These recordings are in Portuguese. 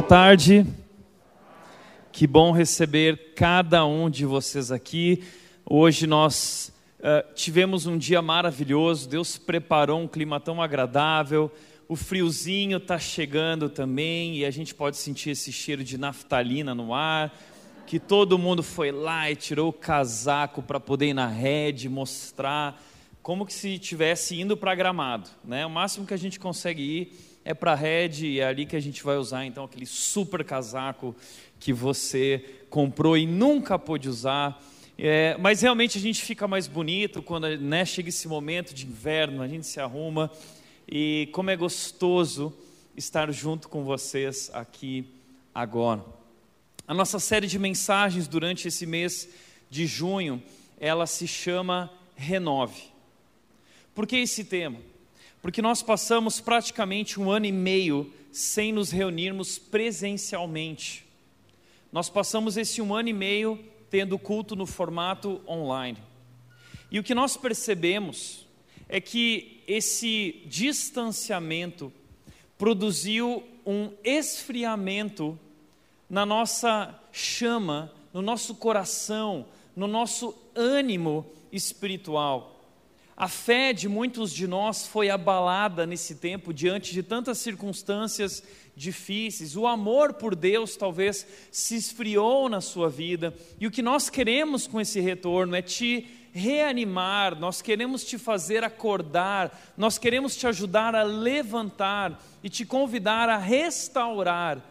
Boa tarde. Que bom receber cada um de vocês aqui. Hoje nós uh, tivemos um dia maravilhoso. Deus preparou um clima tão agradável. O friozinho está chegando também e a gente pode sentir esse cheiro de naftalina no ar. Que todo mundo foi lá e tirou o casaco para poder ir na rede mostrar como que se estivesse indo para Gramado, né? O máximo que a gente consegue ir é para Red e é ali que a gente vai usar então aquele super casaco que você comprou e nunca pôde usar. É, mas realmente a gente fica mais bonito quando né, chega esse momento de inverno, a gente se arruma e como é gostoso estar junto com vocês aqui agora. A nossa série de mensagens durante esse mês de junho, ela se chama Renove. Por que esse tema? Porque nós passamos praticamente um ano e meio sem nos reunirmos presencialmente. Nós passamos esse um ano e meio tendo culto no formato online. E o que nós percebemos é que esse distanciamento produziu um esfriamento na nossa chama, no nosso coração, no nosso ânimo espiritual. A fé de muitos de nós foi abalada nesse tempo diante de tantas circunstâncias difíceis. O amor por Deus talvez se esfriou na sua vida. E o que nós queremos com esse retorno é te reanimar, nós queremos te fazer acordar, nós queremos te ajudar a levantar e te convidar a restaurar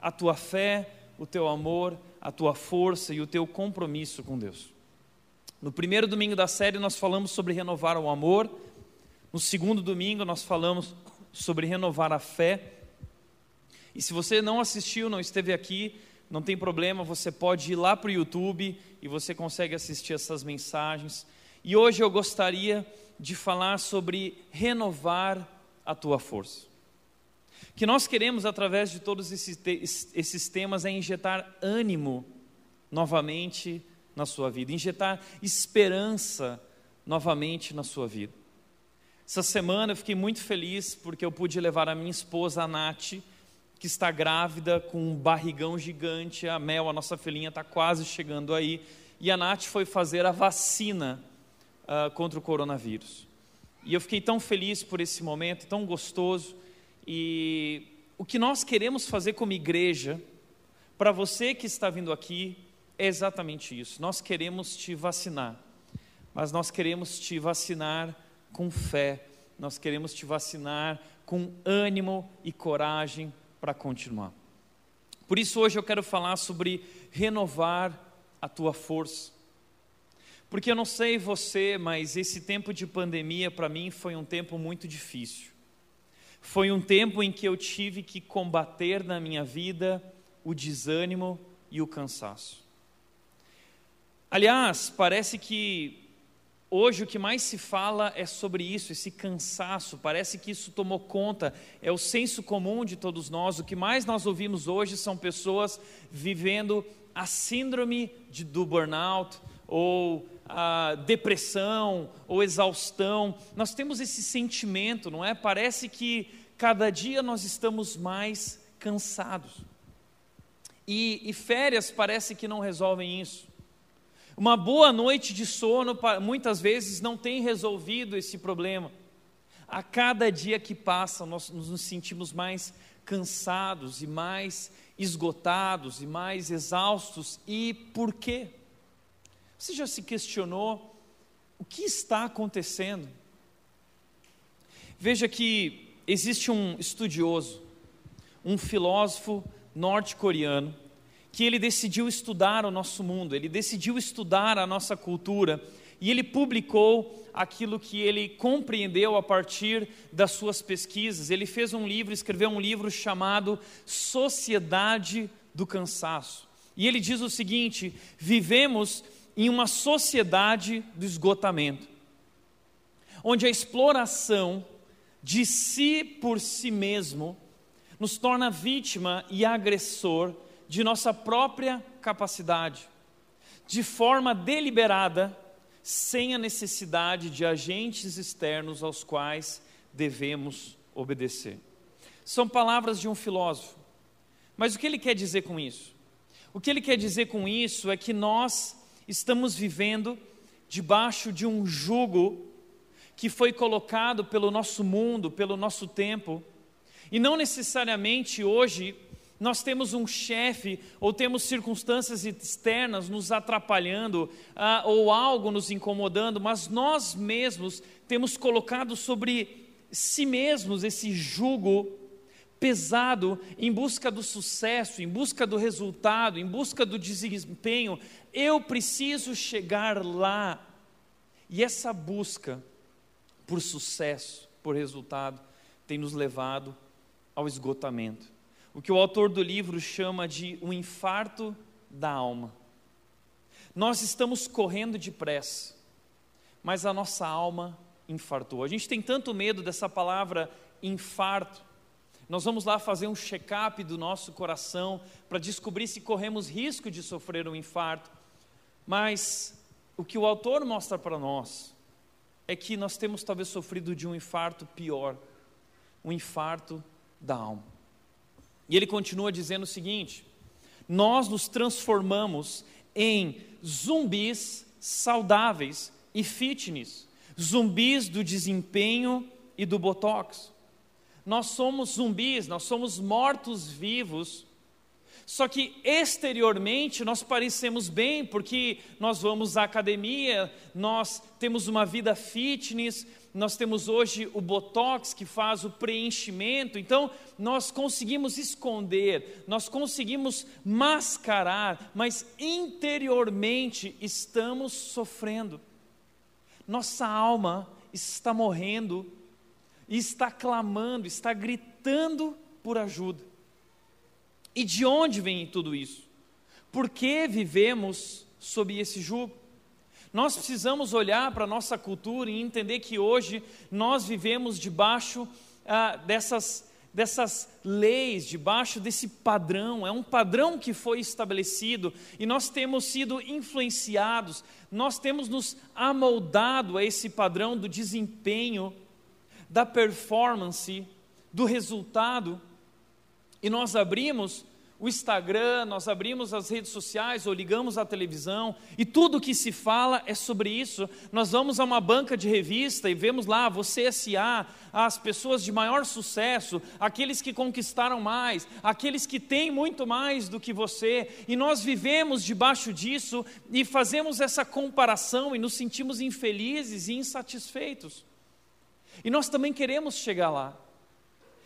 a tua fé, o teu amor, a tua força e o teu compromisso com Deus. No primeiro domingo da série, nós falamos sobre renovar o amor. No segundo domingo, nós falamos sobre renovar a fé. E se você não assistiu, não esteve aqui, não tem problema, você pode ir lá para o YouTube e você consegue assistir essas mensagens. E hoje eu gostaria de falar sobre renovar a tua força. O que nós queremos, através de todos esses, esses temas, é injetar ânimo novamente na sua vida, injetar esperança novamente na sua vida. Essa semana eu fiquei muito feliz porque eu pude levar a minha esposa, a Nath, que está grávida com um barrigão gigante. A Mel, a nossa filhinha, está quase chegando aí. E a Nath foi fazer a vacina uh, contra o coronavírus. E eu fiquei tão feliz por esse momento, tão gostoso. E o que nós queremos fazer como igreja, para você que está vindo aqui, é exatamente isso. Nós queremos te vacinar, mas nós queremos te vacinar com fé, nós queremos te vacinar com ânimo e coragem para continuar. Por isso, hoje eu quero falar sobre renovar a tua força. Porque eu não sei você, mas esse tempo de pandemia para mim foi um tempo muito difícil. Foi um tempo em que eu tive que combater na minha vida o desânimo e o cansaço. Aliás, parece que hoje o que mais se fala é sobre isso, esse cansaço, parece que isso tomou conta, é o senso comum de todos nós. O que mais nós ouvimos hoje são pessoas vivendo a síndrome de, do burnout, ou a depressão, ou exaustão. Nós temos esse sentimento, não é? Parece que cada dia nós estamos mais cansados. E, e férias parece que não resolvem isso. Uma boa noite de sono, muitas vezes, não tem resolvido esse problema. A cada dia que passa, nós nos sentimos mais cansados e mais esgotados e mais exaustos. E por quê? Você já se questionou o que está acontecendo? Veja que existe um estudioso, um filósofo norte-coreano, que ele decidiu estudar o nosso mundo, ele decidiu estudar a nossa cultura e ele publicou aquilo que ele compreendeu a partir das suas pesquisas. Ele fez um livro, escreveu um livro chamado Sociedade do Cansaço. E ele diz o seguinte: vivemos em uma sociedade do esgotamento, onde a exploração de si por si mesmo nos torna vítima e agressor de nossa própria capacidade, de forma deliberada, sem a necessidade de agentes externos aos quais devemos obedecer. São palavras de um filósofo, Mas o que ele quer dizer com isso? O que ele quer dizer com isso é que nós estamos vivendo debaixo de um jugo que foi colocado pelo nosso mundo, pelo nosso tempo, e não necessariamente hoje nós temos um chefe ou temos circunstâncias externas nos atrapalhando ah, ou algo nos incomodando, mas nós mesmos temos colocado sobre si mesmos esse jugo pesado em busca do sucesso, em busca do resultado, em busca do desempenho. Eu preciso chegar lá. E essa busca por sucesso, por resultado, tem nos levado ao esgotamento. O que o autor do livro chama de um infarto da alma. Nós estamos correndo depressa, mas a nossa alma infartou. A gente tem tanto medo dessa palavra infarto. Nós vamos lá fazer um check-up do nosso coração para descobrir se corremos risco de sofrer um infarto. Mas o que o autor mostra para nós é que nós temos talvez sofrido de um infarto pior, um infarto da alma. E ele continua dizendo o seguinte: nós nos transformamos em zumbis saudáveis e fitness, zumbis do desempenho e do botox. Nós somos zumbis, nós somos mortos-vivos só que exteriormente nós parecemos bem, porque nós vamos à academia, nós temos uma vida fitness, nós temos hoje o botox que faz o preenchimento, então nós conseguimos esconder, nós conseguimos mascarar, mas interiormente estamos sofrendo. Nossa alma está morrendo e está clamando, está gritando por ajuda. E de onde vem tudo isso? Por que vivemos sob esse jugo? Nós precisamos olhar para a nossa cultura e entender que hoje nós vivemos debaixo ah, dessas, dessas leis, debaixo desse padrão. É um padrão que foi estabelecido e nós temos sido influenciados, nós temos nos amoldado a esse padrão do desempenho, da performance, do resultado e nós abrimos o Instagram, nós abrimos as redes sociais ou ligamos a televisão e tudo que se fala é sobre isso. Nós vamos a uma banca de revista e vemos lá você SA, as pessoas de maior sucesso, aqueles que conquistaram mais, aqueles que têm muito mais do que você, e nós vivemos debaixo disso e fazemos essa comparação e nos sentimos infelizes e insatisfeitos. E nós também queremos chegar lá.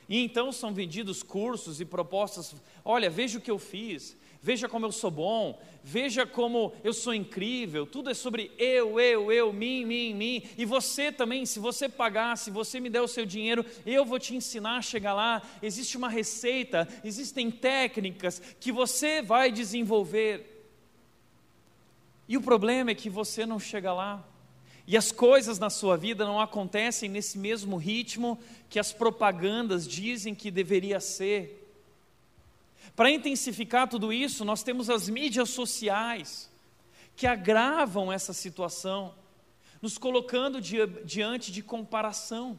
E então são vendidos cursos e propostas. Olha, veja o que eu fiz, veja como eu sou bom, veja como eu sou incrível. Tudo é sobre eu, eu, eu, mim, mim, mim. E você também, se você pagar, se você me der o seu dinheiro, eu vou te ensinar a chegar lá. Existe uma receita, existem técnicas que você vai desenvolver. E o problema é que você não chega lá. E as coisas na sua vida não acontecem nesse mesmo ritmo que as propagandas dizem que deveria ser. Para intensificar tudo isso, nós temos as mídias sociais, que agravam essa situação, nos colocando diante de comparação.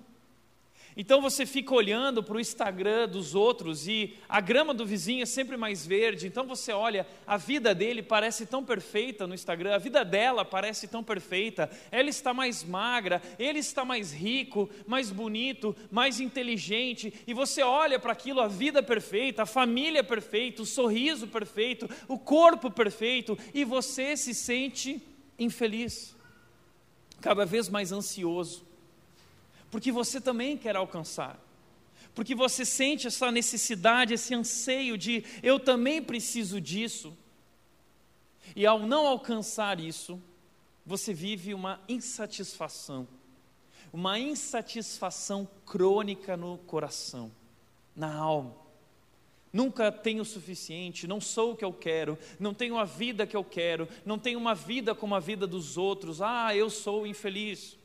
Então você fica olhando para o Instagram dos outros e a grama do vizinho é sempre mais verde. Então você olha, a vida dele parece tão perfeita no Instagram, a vida dela parece tão perfeita. Ela está mais magra, ele está mais rico, mais bonito, mais inteligente. E você olha para aquilo, a vida perfeita, a família perfeita, o sorriso perfeito, o corpo perfeito, e você se sente infeliz, cada vez mais ansioso porque você também quer alcançar. Porque você sente essa necessidade, esse anseio de eu também preciso disso. E ao não alcançar isso, você vive uma insatisfação, uma insatisfação crônica no coração, na alma. Nunca tenho o suficiente, não sou o que eu quero, não tenho a vida que eu quero, não tenho uma vida como a vida dos outros. Ah, eu sou infeliz.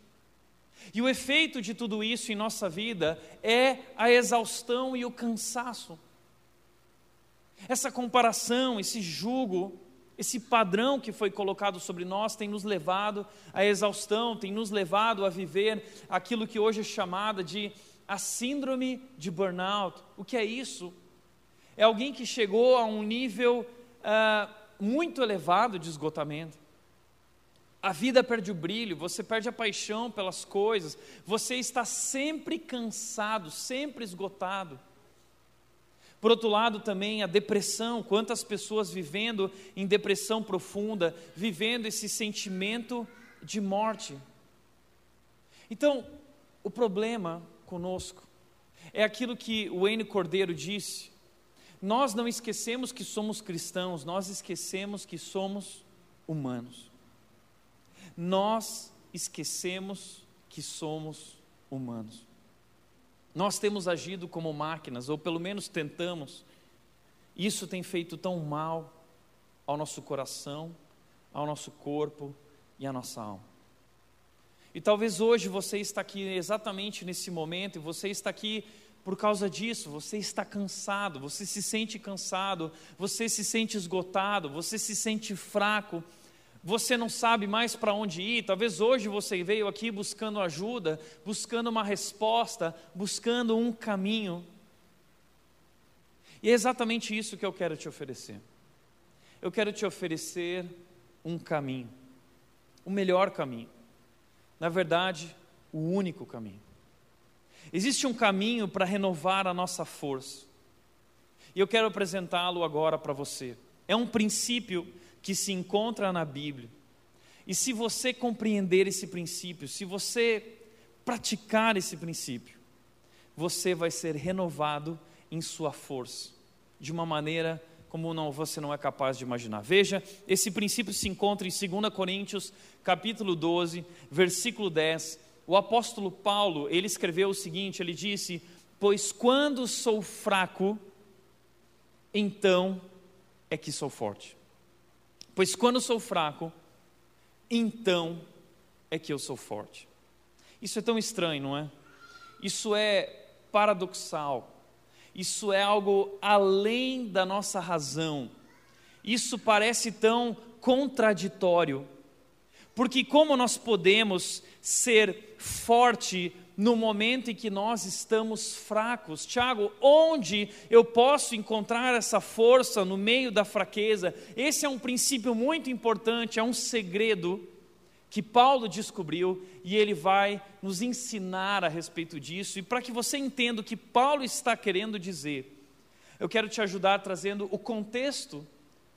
E o efeito de tudo isso em nossa vida é a exaustão e o cansaço. Essa comparação, esse jugo, esse padrão que foi colocado sobre nós tem nos levado à exaustão, tem nos levado a viver aquilo que hoje é chamada de a síndrome de burnout. O que é isso? é alguém que chegou a um nível uh, muito elevado de esgotamento. A vida perde o brilho, você perde a paixão pelas coisas, você está sempre cansado, sempre esgotado. Por outro lado, também a depressão, quantas pessoas vivendo em depressão profunda, vivendo esse sentimento de morte. Então, o problema conosco é aquilo que o Wayne Cordeiro disse. Nós não esquecemos que somos cristãos, nós esquecemos que somos humanos. Nós esquecemos que somos humanos. Nós temos agido como máquinas, ou pelo menos tentamos. Isso tem feito tão mal ao nosso coração, ao nosso corpo e à nossa alma. E talvez hoje você está aqui exatamente nesse momento, e você está aqui por causa disso, você está cansado, você se sente cansado, você se sente esgotado, você se sente fraco, você não sabe mais para onde ir. Talvez hoje você veio aqui buscando ajuda, buscando uma resposta, buscando um caminho. E é exatamente isso que eu quero te oferecer. Eu quero te oferecer um caminho, o melhor caminho na verdade, o único caminho. Existe um caminho para renovar a nossa força. E eu quero apresentá-lo agora para você. É um princípio que se encontra na Bíblia. E se você compreender esse princípio, se você praticar esse princípio, você vai ser renovado em sua força, de uma maneira como não, você não é capaz de imaginar. Veja, esse princípio se encontra em 2 Coríntios, capítulo 12, versículo 10. O apóstolo Paulo, ele escreveu o seguinte, ele disse: "Pois quando sou fraco, então é que sou forte. Pois quando sou fraco, então é que eu sou forte." Isso é tão estranho, não é? Isso é paradoxal. Isso é algo além da nossa razão. Isso parece tão contraditório. Porque como nós podemos ser forte no momento em que nós estamos fracos? Tiago, onde eu posso encontrar essa força no meio da fraqueza? Esse é um princípio muito importante, é um segredo que Paulo descobriu e ele vai nos ensinar a respeito disso. E para que você entenda o que Paulo está querendo dizer, eu quero te ajudar trazendo o contexto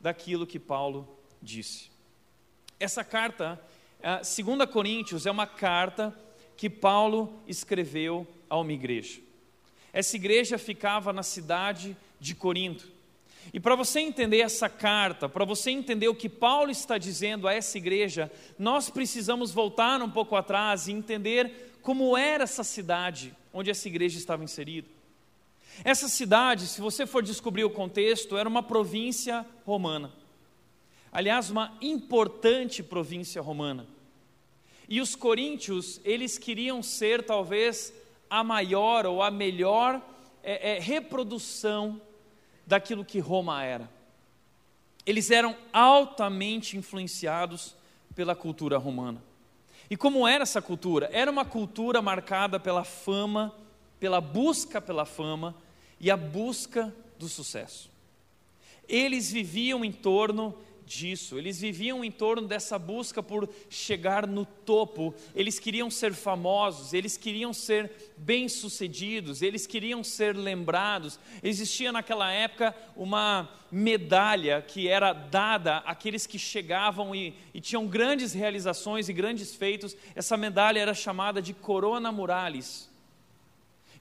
daquilo que Paulo disse. Essa carta, 2 Coríntios, é uma carta que Paulo escreveu a uma igreja. Essa igreja ficava na cidade de Corinto. E para você entender essa carta, para você entender o que Paulo está dizendo a essa igreja, nós precisamos voltar um pouco atrás e entender como era essa cidade onde essa igreja estava inserida. Essa cidade, se você for descobrir o contexto, era uma província romana. Aliás, uma importante província romana. E os coríntios, eles queriam ser talvez a maior ou a melhor é, é, reprodução daquilo que Roma era. Eles eram altamente influenciados pela cultura romana. E como era essa cultura? Era uma cultura marcada pela fama, pela busca pela fama e a busca do sucesso. Eles viviam em torno disso. Eles viviam em torno dessa busca por chegar no topo. Eles queriam ser famosos, eles queriam ser bem-sucedidos, eles queriam ser lembrados. Existia naquela época uma medalha que era dada àqueles que chegavam e, e tinham grandes realizações e grandes feitos. Essa medalha era chamada de Corona Murales.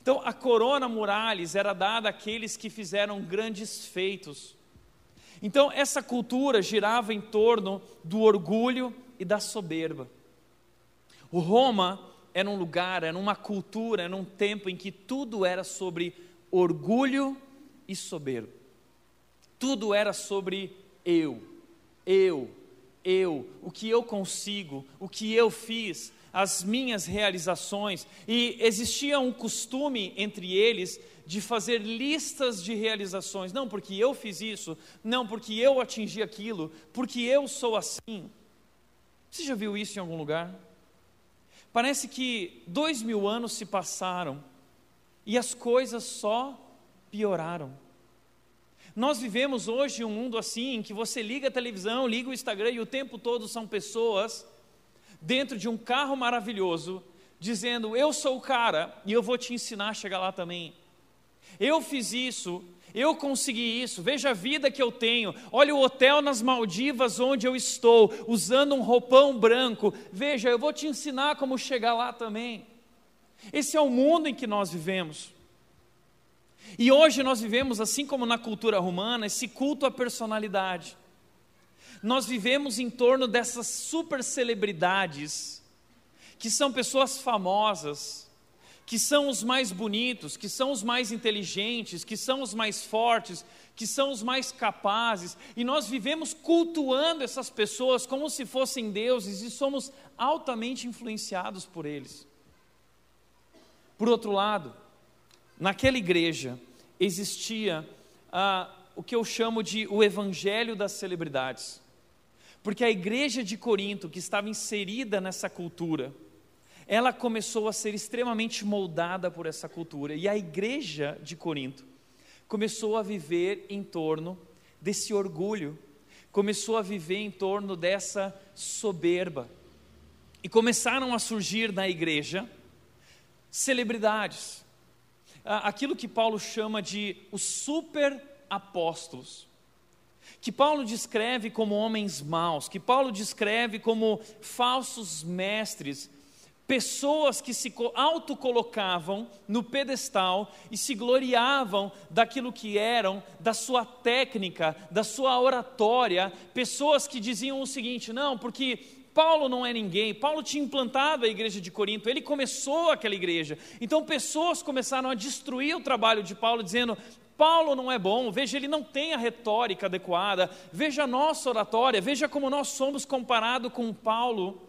Então, a Corona Murales era dada àqueles que fizeram grandes feitos. Então, essa cultura girava em torno do orgulho e da soberba. O Roma era um lugar, era uma cultura, era um tempo em que tudo era sobre orgulho e soberba. Tudo era sobre eu, eu, eu, o que eu consigo, o que eu fiz, as minhas realizações. E existia um costume entre eles de fazer listas de realizações. Não porque eu fiz isso, não porque eu atingi aquilo, porque eu sou assim. Você já viu isso em algum lugar? Parece que dois mil anos se passaram e as coisas só pioraram. Nós vivemos hoje um mundo assim, em que você liga a televisão, liga o Instagram e o tempo todo são pessoas dentro de um carro maravilhoso, dizendo: Eu sou o cara e eu vou te ensinar a chegar lá também. Eu fiz isso, eu consegui isso, veja a vida que eu tenho. Olha o hotel nas Maldivas onde eu estou, usando um roupão branco. Veja, eu vou te ensinar como chegar lá também. Esse é o mundo em que nós vivemos. E hoje nós vivemos, assim como na cultura romana, esse culto à personalidade. Nós vivemos em torno dessas super celebridades, que são pessoas famosas, que são os mais bonitos, que são os mais inteligentes, que são os mais fortes, que são os mais capazes, e nós vivemos cultuando essas pessoas como se fossem deuses e somos altamente influenciados por eles. Por outro lado, naquela igreja existia ah, o que eu chamo de o evangelho das celebridades. Porque a igreja de Corinto, que estava inserida nessa cultura, ela começou a ser extremamente moldada por essa cultura. E a igreja de Corinto começou a viver em torno desse orgulho, começou a viver em torno dessa soberba. E começaram a surgir na igreja celebridades. Aquilo que Paulo chama de os super apóstolos. Que Paulo descreve como homens maus, que Paulo descreve como falsos mestres, pessoas que se autocolocavam no pedestal e se gloriavam daquilo que eram, da sua técnica, da sua oratória, pessoas que diziam o seguinte: não, porque Paulo não é ninguém, Paulo tinha implantado a igreja de Corinto, ele começou aquela igreja. Então pessoas começaram a destruir o trabalho de Paulo, dizendo: Paulo não é bom, veja, ele não tem a retórica adequada, veja a nossa oratória, veja como nós somos comparado com Paulo.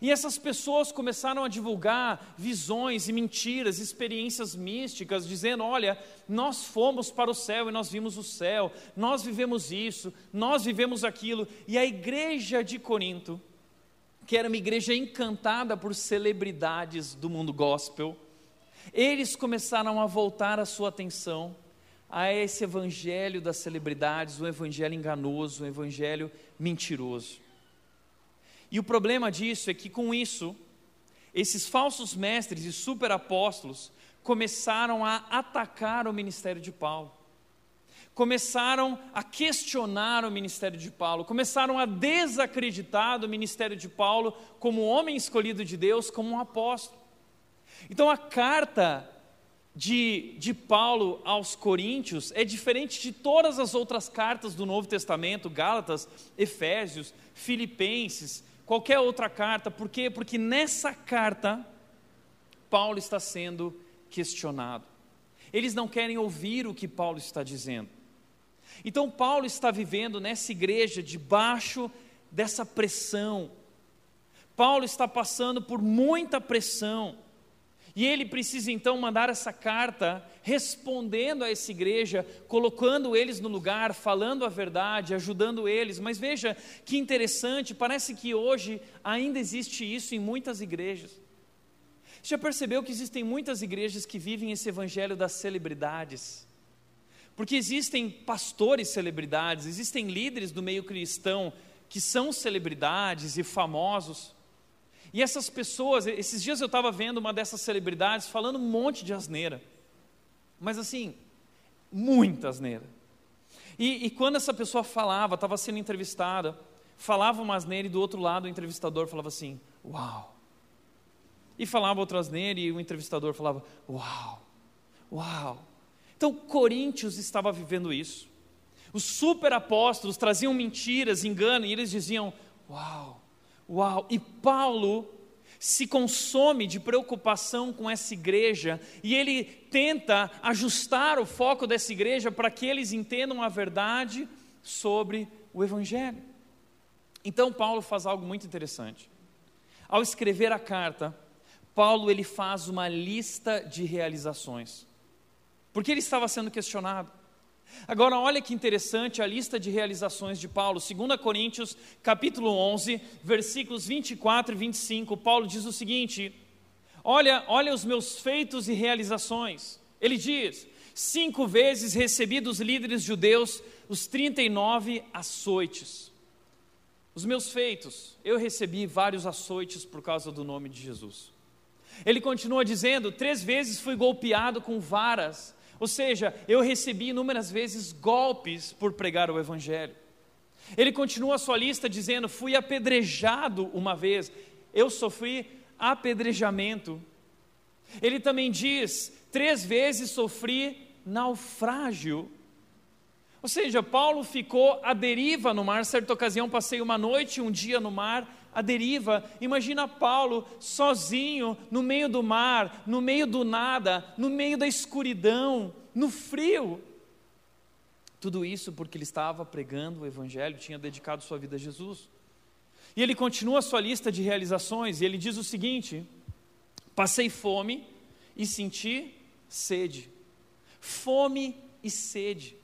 E essas pessoas começaram a divulgar visões e mentiras, experiências místicas, dizendo: olha, nós fomos para o céu e nós vimos o céu, nós vivemos isso, nós vivemos aquilo. E a igreja de Corinto que era uma igreja encantada por celebridades do mundo gospel, eles começaram a voltar a sua atenção a esse evangelho das celebridades, um evangelho enganoso, um evangelho mentiroso. E o problema disso é que com isso, esses falsos mestres e superapóstolos começaram a atacar o ministério de Paulo começaram a questionar o ministério de Paulo, começaram a desacreditar do ministério de Paulo como homem escolhido de Deus, como um apóstolo. Então a carta de, de Paulo aos Coríntios é diferente de todas as outras cartas do Novo Testamento, Gálatas, Efésios, Filipenses, qualquer outra carta, por quê? Porque nessa carta Paulo está sendo questionado. Eles não querem ouvir o que Paulo está dizendo. Então, Paulo está vivendo nessa igreja debaixo dessa pressão. Paulo está passando por muita pressão. E ele precisa então mandar essa carta respondendo a essa igreja, colocando eles no lugar, falando a verdade, ajudando eles. Mas veja que interessante, parece que hoje ainda existe isso em muitas igrejas. Você já percebeu que existem muitas igrejas que vivem esse evangelho das celebridades? Porque existem pastores celebridades, existem líderes do meio cristão que são celebridades e famosos. E essas pessoas, esses dias eu estava vendo uma dessas celebridades falando um monte de asneira. Mas assim, muita asneira. E, e quando essa pessoa falava, estava sendo entrevistada, falava uma asneira e do outro lado o entrevistador falava assim: Uau! E falava outra asneira e o entrevistador falava: Uau! Uau! Então, Coríntios estava vivendo isso. Os superapóstolos traziam mentiras, engano, e eles diziam: Uau, uau. E Paulo se consome de preocupação com essa igreja e ele tenta ajustar o foco dessa igreja para que eles entendam a verdade sobre o Evangelho. Então, Paulo faz algo muito interessante. Ao escrever a carta, Paulo ele faz uma lista de realizações porque ele estava sendo questionado. Agora, olha que interessante a lista de realizações de Paulo. 2 Coríntios, capítulo 11, versículos 24 e 25, Paulo diz o seguinte: Olha, olha os meus feitos e realizações. Ele diz: cinco vezes recebi dos líderes judeus os 39 açoites. Os meus feitos, eu recebi vários açoites por causa do nome de Jesus. Ele continua dizendo: três vezes fui golpeado com varas, ou seja, eu recebi inúmeras vezes golpes por pregar o Evangelho. Ele continua a sua lista dizendo: fui apedrejado uma vez, eu sofri apedrejamento. Ele também diz: três vezes sofri naufrágio. Ou seja, Paulo ficou à deriva no mar. Certa ocasião, passei uma noite, um dia no mar, à deriva. Imagina Paulo sozinho, no meio do mar, no meio do nada, no meio da escuridão, no frio. Tudo isso porque ele estava pregando o Evangelho, tinha dedicado sua vida a Jesus. E ele continua a sua lista de realizações, e ele diz o seguinte: Passei fome e senti sede. Fome e sede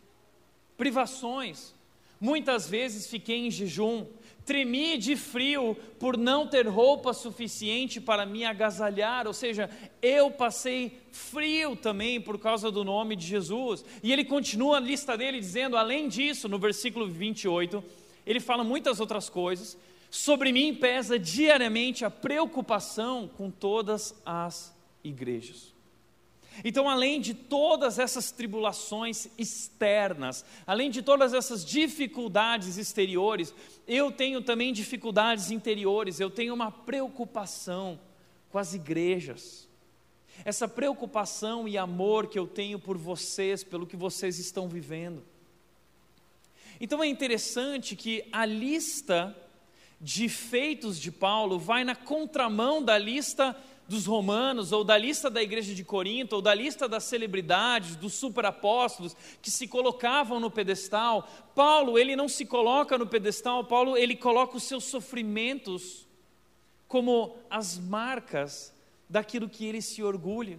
privações. Muitas vezes fiquei em jejum, tremi de frio por não ter roupa suficiente para me agasalhar, ou seja, eu passei frio também por causa do nome de Jesus. E ele continua a lista dele dizendo, além disso, no versículo 28, ele fala muitas outras coisas. Sobre mim pesa diariamente a preocupação com todas as igrejas. Então, além de todas essas tribulações externas, além de todas essas dificuldades exteriores, eu tenho também dificuldades interiores, eu tenho uma preocupação com as igrejas. Essa preocupação e amor que eu tenho por vocês, pelo que vocês estão vivendo. Então é interessante que a lista de feitos de Paulo vai na contramão da lista dos romanos, ou da lista da igreja de Corinto, ou da lista das celebridades, dos superapóstolos que se colocavam no pedestal, Paulo, ele não se coloca no pedestal, Paulo, ele coloca os seus sofrimentos como as marcas daquilo que ele se orgulha.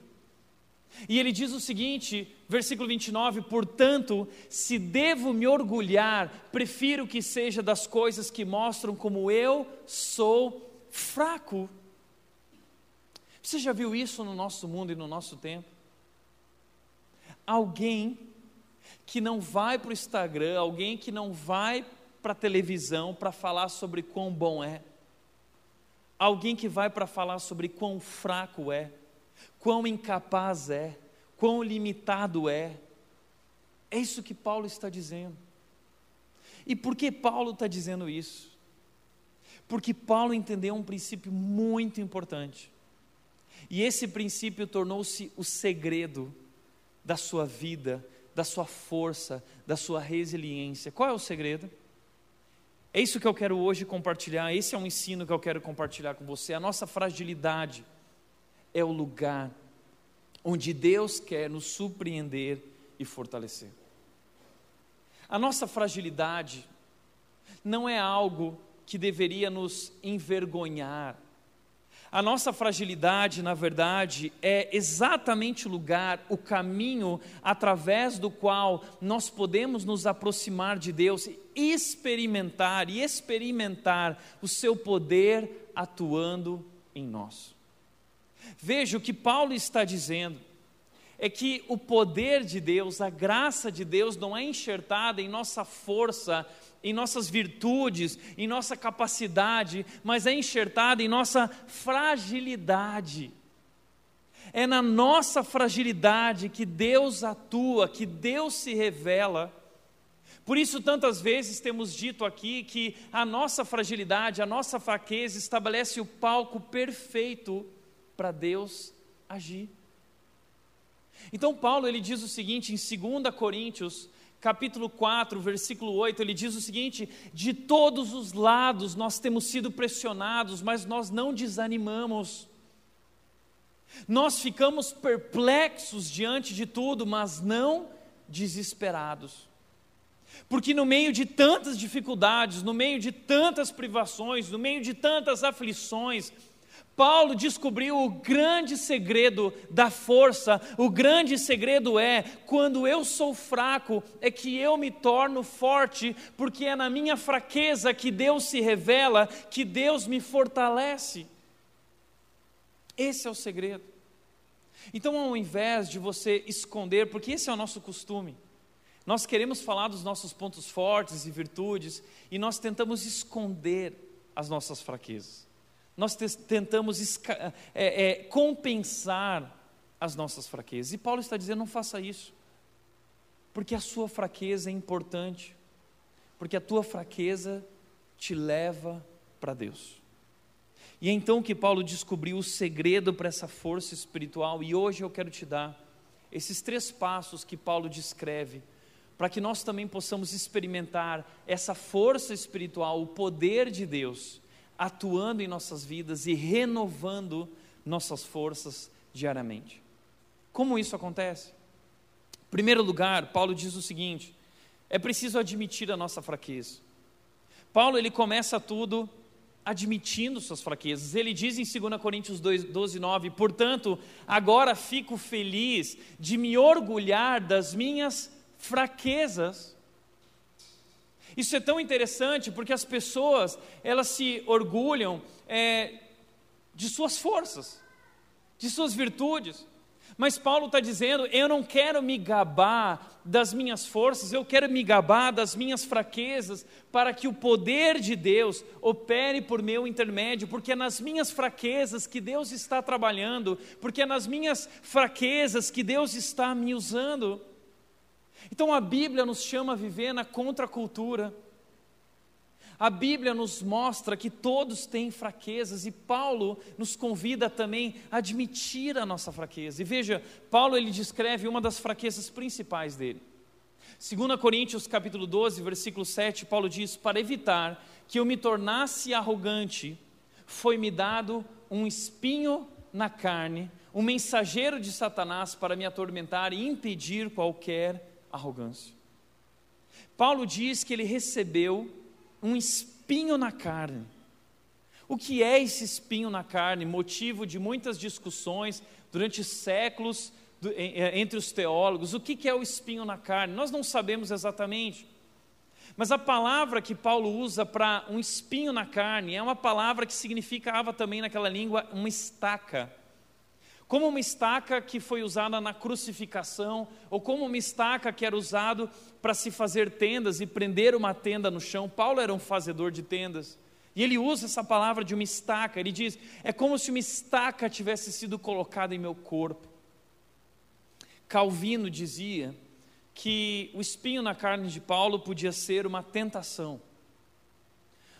E ele diz o seguinte, versículo 29: Portanto, se devo me orgulhar, prefiro que seja das coisas que mostram como eu sou fraco. Você já viu isso no nosso mundo e no nosso tempo? Alguém que não vai para o Instagram, alguém que não vai para a televisão para falar sobre quão bom é, alguém que vai para falar sobre quão fraco é, quão incapaz é, quão limitado é. É isso que Paulo está dizendo. E por que Paulo está dizendo isso? Porque Paulo entendeu um princípio muito importante. E esse princípio tornou-se o segredo da sua vida, da sua força, da sua resiliência. Qual é o segredo? É isso que eu quero hoje compartilhar, esse é um ensino que eu quero compartilhar com você. A nossa fragilidade é o lugar onde Deus quer nos surpreender e fortalecer. A nossa fragilidade não é algo que deveria nos envergonhar, a nossa fragilidade, na verdade, é exatamente o lugar, o caminho através do qual nós podemos nos aproximar de Deus, experimentar e experimentar o seu poder atuando em nós. Veja o que Paulo está dizendo é que o poder de Deus, a graça de Deus não é enxertada em nossa força, em nossas virtudes, em nossa capacidade, mas é enxertada em nossa fragilidade. É na nossa fragilidade que Deus atua, que Deus se revela. Por isso, tantas vezes temos dito aqui que a nossa fragilidade, a nossa fraqueza estabelece o palco perfeito para Deus agir. Então, Paulo ele diz o seguinte em 2 Coríntios capítulo 4, versículo 8, ele diz o seguinte: De todos os lados nós temos sido pressionados, mas nós não desanimamos. Nós ficamos perplexos diante de tudo, mas não desesperados. Porque no meio de tantas dificuldades, no meio de tantas privações, no meio de tantas aflições, Paulo descobriu o grande segredo da força, o grande segredo é: quando eu sou fraco, é que eu me torno forte, porque é na minha fraqueza que Deus se revela, que Deus me fortalece. Esse é o segredo. Então, ao invés de você esconder, porque esse é o nosso costume, nós queremos falar dos nossos pontos fortes e virtudes e nós tentamos esconder as nossas fraquezas. Nós tentamos é, é, compensar as nossas fraquezas. E Paulo está dizendo: não faça isso, porque a sua fraqueza é importante, porque a tua fraqueza te leva para Deus. E é então que Paulo descobriu o segredo para essa força espiritual, e hoje eu quero te dar esses três passos que Paulo descreve para que nós também possamos experimentar essa força espiritual, o poder de Deus atuando em nossas vidas e renovando nossas forças diariamente. Como isso acontece? Em primeiro lugar, Paulo diz o seguinte: é preciso admitir a nossa fraqueza. Paulo ele começa tudo admitindo suas fraquezas. Ele diz em 2 Coríntios 2, 12, 9: Portanto, agora fico feliz de me orgulhar das minhas fraquezas. Isso é tão interessante porque as pessoas elas se orgulham é, de suas forças, de suas virtudes. Mas Paulo está dizendo: eu não quero me gabar das minhas forças, eu quero me gabar das minhas fraquezas, para que o poder de Deus opere por meu intermédio, porque é nas minhas fraquezas que Deus está trabalhando, porque é nas minhas fraquezas que Deus está me usando. Então a Bíblia nos chama a viver na contracultura. A Bíblia nos mostra que todos têm fraquezas e Paulo nos convida também a admitir a nossa fraqueza. E veja, Paulo ele descreve uma das fraquezas principais dele. 2 Coríntios capítulo 12, versículo 7, Paulo diz: "Para evitar que eu me tornasse arrogante, foi-me dado um espinho na carne, um mensageiro de Satanás para me atormentar e impedir qualquer arrogância. Paulo diz que ele recebeu um espinho na carne. O que é esse espinho na carne? Motivo de muitas discussões durante séculos entre os teólogos. O que é o espinho na carne? Nós não sabemos exatamente. Mas a palavra que Paulo usa para um espinho na carne é uma palavra que significava também naquela língua uma estaca. Como uma estaca que foi usada na crucificação, ou como uma estaca que era usado para se fazer tendas e prender uma tenda no chão. Paulo era um fazedor de tendas. E ele usa essa palavra de uma estaca. Ele diz: é como se uma estaca tivesse sido colocada em meu corpo. Calvino dizia que o espinho na carne de Paulo podia ser uma tentação.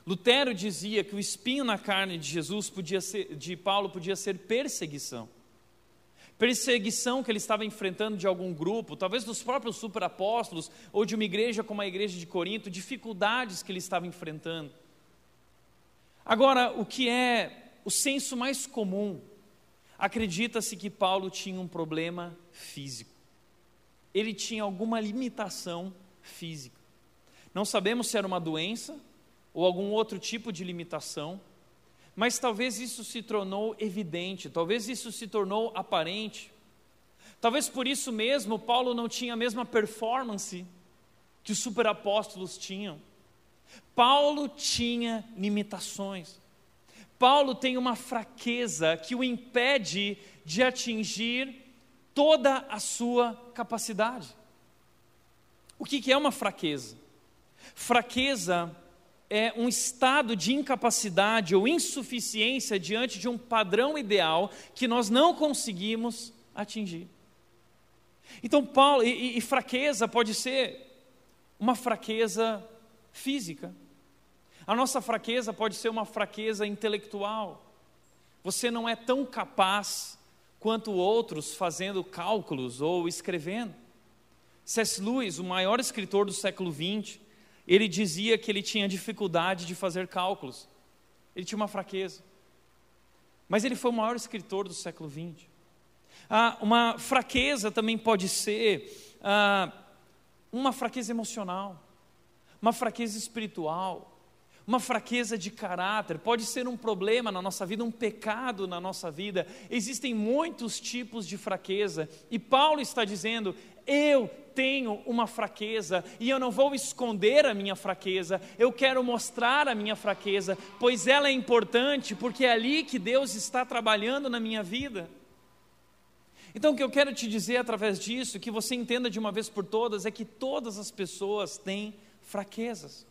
Lutero dizia que o espinho na carne de Jesus podia ser, de Paulo podia ser perseguição perseguição que ele estava enfrentando de algum grupo, talvez dos próprios superapóstolos, ou de uma igreja como a igreja de Corinto, dificuldades que ele estava enfrentando. Agora, o que é o senso mais comum? Acredita-se que Paulo tinha um problema físico. Ele tinha alguma limitação física. Não sabemos se era uma doença ou algum outro tipo de limitação, mas talvez isso se tornou evidente, talvez isso se tornou aparente. Talvez por isso mesmo Paulo não tinha a mesma performance que os superapóstolos tinham. Paulo tinha limitações. Paulo tem uma fraqueza que o impede de atingir toda a sua capacidade. O que é uma fraqueza? Fraqueza é um estado de incapacidade ou insuficiência diante de um padrão ideal que nós não conseguimos atingir. Então, Paulo, e, e fraqueza pode ser uma fraqueza física. A nossa fraqueza pode ser uma fraqueza intelectual. Você não é tão capaz quanto outros fazendo cálculos ou escrevendo. C.S. Lewis, o maior escritor do século XX, ele dizia que ele tinha dificuldade de fazer cálculos. Ele tinha uma fraqueza. Mas ele foi o maior escritor do século XX. Ah, uma fraqueza também pode ser ah, uma fraqueza emocional, uma fraqueza espiritual, uma fraqueza de caráter, pode ser um problema na nossa vida, um pecado na nossa vida. Existem muitos tipos de fraqueza, e Paulo está dizendo: eu tenho uma fraqueza e eu não vou esconder a minha fraqueza, eu quero mostrar a minha fraqueza, pois ela é importante, porque é ali que Deus está trabalhando na minha vida. Então, o que eu quero te dizer através disso, que você entenda de uma vez por todas, é que todas as pessoas têm fraquezas.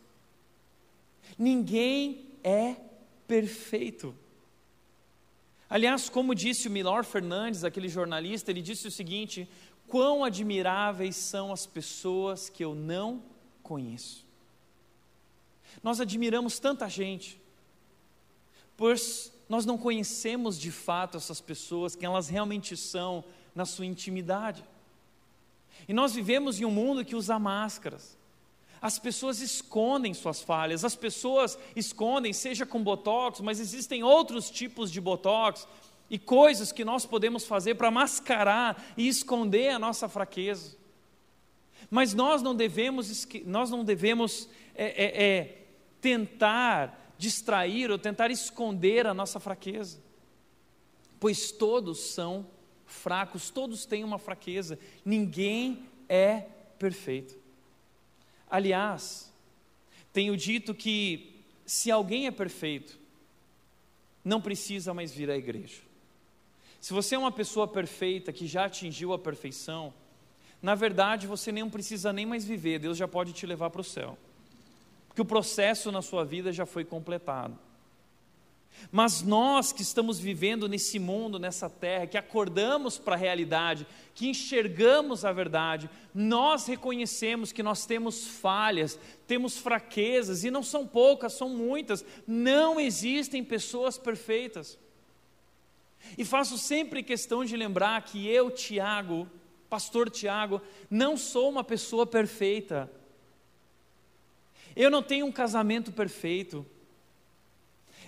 Ninguém é perfeito. Aliás, como disse o Milor Fernandes, aquele jornalista, ele disse o seguinte: quão admiráveis são as pessoas que eu não conheço. Nós admiramos tanta gente, pois nós não conhecemos de fato essas pessoas, quem elas realmente são na sua intimidade. E nós vivemos em um mundo que usa máscaras. As pessoas escondem suas falhas, as pessoas escondem, seja com botox, mas existem outros tipos de botox e coisas que nós podemos fazer para mascarar e esconder a nossa fraqueza. Mas nós não devemos, nós não devemos é, é, é, tentar distrair ou tentar esconder a nossa fraqueza, pois todos são fracos, todos têm uma fraqueza, ninguém é perfeito. Aliás, tenho dito que se alguém é perfeito, não precisa mais vir à igreja. Se você é uma pessoa perfeita que já atingiu a perfeição, na verdade você nem precisa nem mais viver, Deus já pode te levar para o céu. Porque o processo na sua vida já foi completado. Mas nós que estamos vivendo nesse mundo, nessa terra, que acordamos para a realidade, que enxergamos a verdade, nós reconhecemos que nós temos falhas, temos fraquezas, e não são poucas, são muitas. Não existem pessoas perfeitas. E faço sempre questão de lembrar que eu, Tiago, pastor Tiago, não sou uma pessoa perfeita. Eu não tenho um casamento perfeito.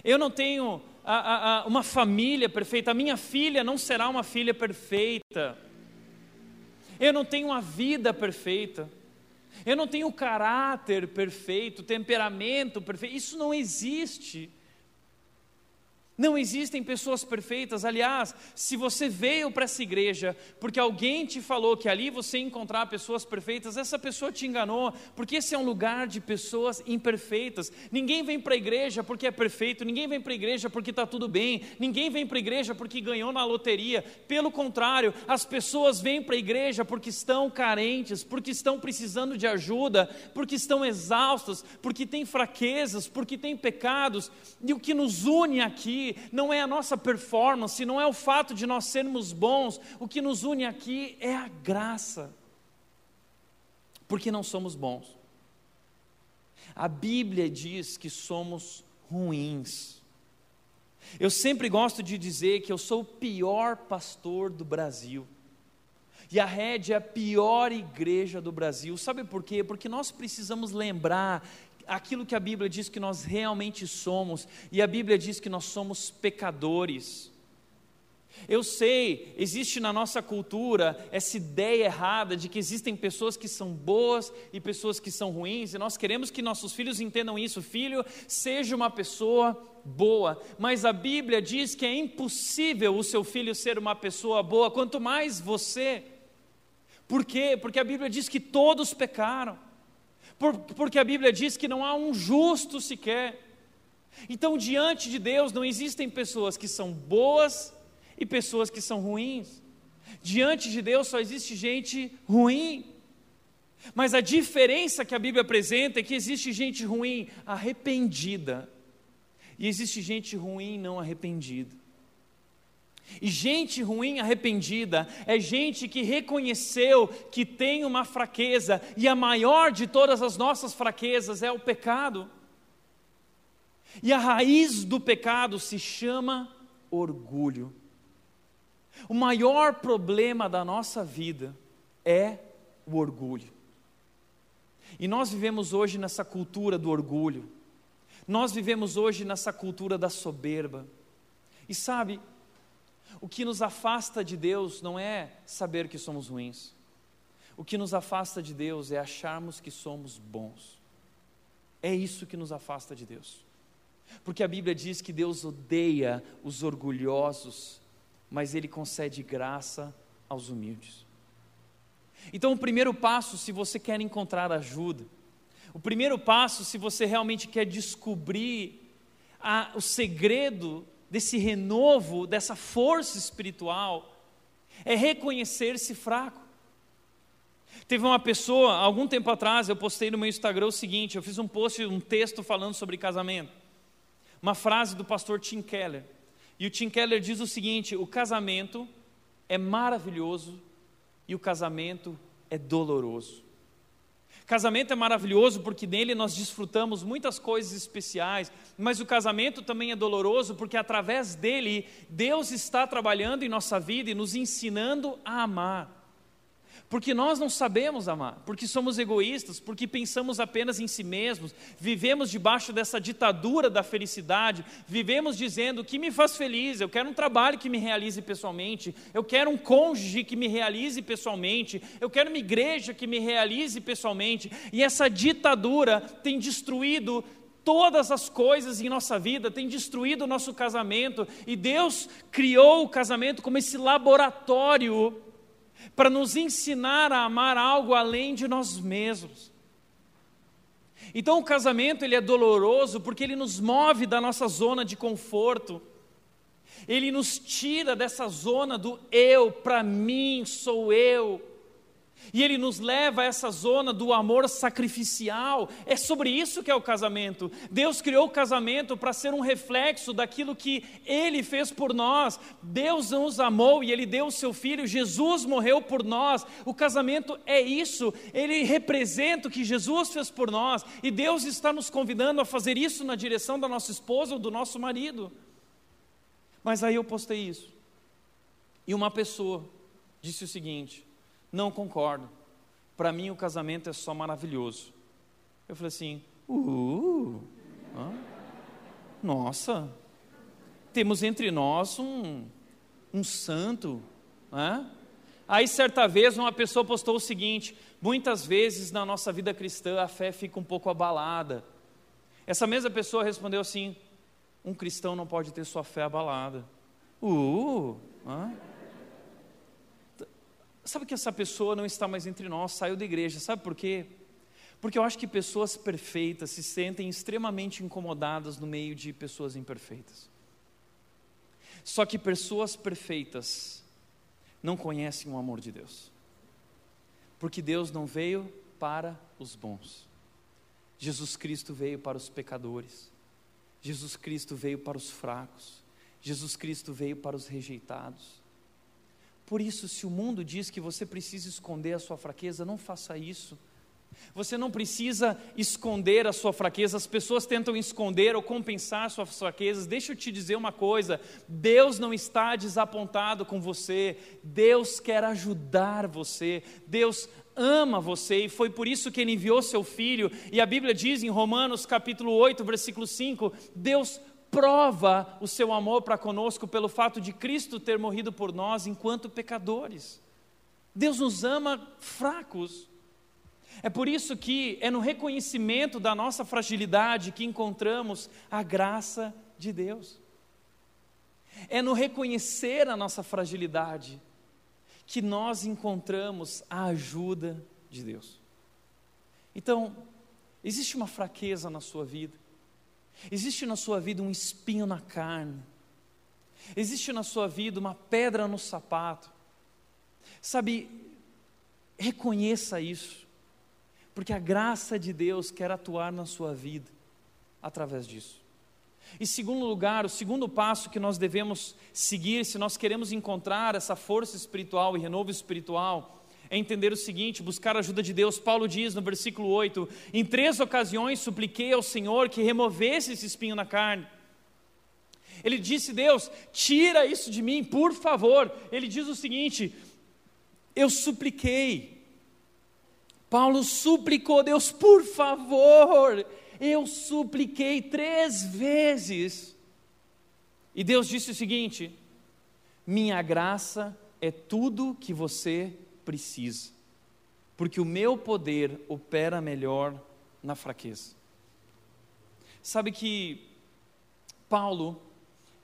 Eu não tenho a, a, a, uma família perfeita, a minha filha não será uma filha perfeita. Eu não tenho uma vida perfeita. Eu não tenho caráter perfeito, temperamento perfeito. Isso não existe. Não existem pessoas perfeitas. Aliás, se você veio para essa igreja porque alguém te falou que ali você ia encontrar pessoas perfeitas, essa pessoa te enganou, porque esse é um lugar de pessoas imperfeitas. Ninguém vem para a igreja porque é perfeito, ninguém vem para a igreja porque está tudo bem, ninguém vem para a igreja porque ganhou na loteria. Pelo contrário, as pessoas vêm para a igreja porque estão carentes, porque estão precisando de ajuda, porque estão exaustas, porque têm fraquezas, porque têm pecados. E o que nos une aqui não é a nossa performance, não é o fato de nós sermos bons, o que nos une aqui é a graça, porque não somos bons. A Bíblia diz que somos ruins. Eu sempre gosto de dizer que eu sou o pior pastor do Brasil. E a Rede é a pior igreja do Brasil. Sabe por quê? Porque nós precisamos lembrar aquilo que a Bíblia diz que nós realmente somos, e a Bíblia diz que nós somos pecadores. Eu sei, existe na nossa cultura essa ideia errada de que existem pessoas que são boas e pessoas que são ruins, e nós queremos que nossos filhos entendam isso. Filho, seja uma pessoa boa, mas a Bíblia diz que é impossível o seu filho ser uma pessoa boa, quanto mais você. Por quê? Porque a Bíblia diz que todos pecaram porque a Bíblia diz que não há um justo sequer. Então, diante de Deus, não existem pessoas que são boas e pessoas que são ruins. Diante de Deus só existe gente ruim. Mas a diferença que a Bíblia apresenta é que existe gente ruim arrependida e existe gente ruim não arrependida. E gente ruim arrependida é gente que reconheceu que tem uma fraqueza, e a maior de todas as nossas fraquezas é o pecado. E a raiz do pecado se chama orgulho. O maior problema da nossa vida é o orgulho. E nós vivemos hoje nessa cultura do orgulho. Nós vivemos hoje nessa cultura da soberba. E sabe, o que nos afasta de Deus não é saber que somos ruins. O que nos afasta de Deus é acharmos que somos bons. É isso que nos afasta de Deus. Porque a Bíblia diz que Deus odeia os orgulhosos, mas Ele concede graça aos humildes. Então, o primeiro passo, se você quer encontrar ajuda, o primeiro passo, se você realmente quer descobrir a, o segredo desse renovo, dessa força espiritual, é reconhecer-se fraco. Teve uma pessoa, algum tempo atrás, eu postei no meu Instagram o seguinte: eu fiz um post, um texto falando sobre casamento. Uma frase do pastor Tim Keller. E o Tim Keller diz o seguinte: o casamento é maravilhoso e o casamento é doloroso. Casamento é maravilhoso porque nele nós desfrutamos muitas coisas especiais, mas o casamento também é doloroso porque através dele Deus está trabalhando em nossa vida e nos ensinando a amar. Porque nós não sabemos amar, porque somos egoístas, porque pensamos apenas em si mesmos, vivemos debaixo dessa ditadura da felicidade, vivemos dizendo o que me faz feliz, eu quero um trabalho que me realize pessoalmente, eu quero um cônjuge que me realize pessoalmente, eu quero uma igreja que me realize pessoalmente, e essa ditadura tem destruído todas as coisas em nossa vida, tem destruído o nosso casamento, e Deus criou o casamento como esse laboratório para nos ensinar a amar algo além de nós mesmos. Então o casamento ele é doloroso porque ele nos move da nossa zona de conforto. Ele nos tira dessa zona do eu, para mim, sou eu. E ele nos leva a essa zona do amor sacrificial. É sobre isso que é o casamento. Deus criou o casamento para ser um reflexo daquilo que ele fez por nós. Deus nos amou e ele deu o seu filho. Jesus morreu por nós. O casamento é isso. Ele representa o que Jesus fez por nós. E Deus está nos convidando a fazer isso na direção da nossa esposa ou do nosso marido. Mas aí eu postei isso. E uma pessoa disse o seguinte: não concordo. Para mim o casamento é só maravilhoso. Eu falei assim: uh, nossa, temos entre nós um, um santo. Né? Aí certa vez uma pessoa postou o seguinte: muitas vezes na nossa vida cristã a fé fica um pouco abalada. Essa mesma pessoa respondeu assim: um cristão não pode ter sua fé abalada. Uh, ah. Sabe que essa pessoa não está mais entre nós, saiu da igreja, sabe por quê? Porque eu acho que pessoas perfeitas se sentem extremamente incomodadas no meio de pessoas imperfeitas. Só que pessoas perfeitas não conhecem o amor de Deus. Porque Deus não veio para os bons. Jesus Cristo veio para os pecadores. Jesus Cristo veio para os fracos. Jesus Cristo veio para os rejeitados. Por isso, se o mundo diz que você precisa esconder a sua fraqueza, não faça isso. Você não precisa esconder a sua fraqueza, as pessoas tentam esconder ou compensar suas fraquezas. Deixa eu te dizer uma coisa: Deus não está desapontado com você, Deus quer ajudar você, Deus ama você e foi por isso que ele enviou seu filho. E a Bíblia diz em Romanos capítulo 8, versículo 5: Deus prova o seu amor para conosco pelo fato de Cristo ter morrido por nós enquanto pecadores. Deus nos ama fracos. É por isso que é no reconhecimento da nossa fragilidade que encontramos a graça de Deus. É no reconhecer a nossa fragilidade que nós encontramos a ajuda de Deus. Então, existe uma fraqueza na sua vida Existe na sua vida um espinho na carne. Existe na sua vida uma pedra no sapato. Sabe, reconheça isso, porque a graça de Deus quer atuar na sua vida através disso. E segundo lugar, o segundo passo que nós devemos seguir se nós queremos encontrar essa força espiritual e renovo espiritual é entender o seguinte: buscar a ajuda de Deus. Paulo diz no versículo 8: Em três ocasiões supliquei ao Senhor que removesse esse espinho na carne. Ele disse: Deus, tira isso de mim, por favor. Ele diz o seguinte: Eu supliquei. Paulo suplicou, Deus, por favor. Eu supliquei três vezes. E Deus disse o seguinte: Minha graça é tudo que você precisa, porque o meu poder opera melhor na fraqueza. Sabe que Paulo,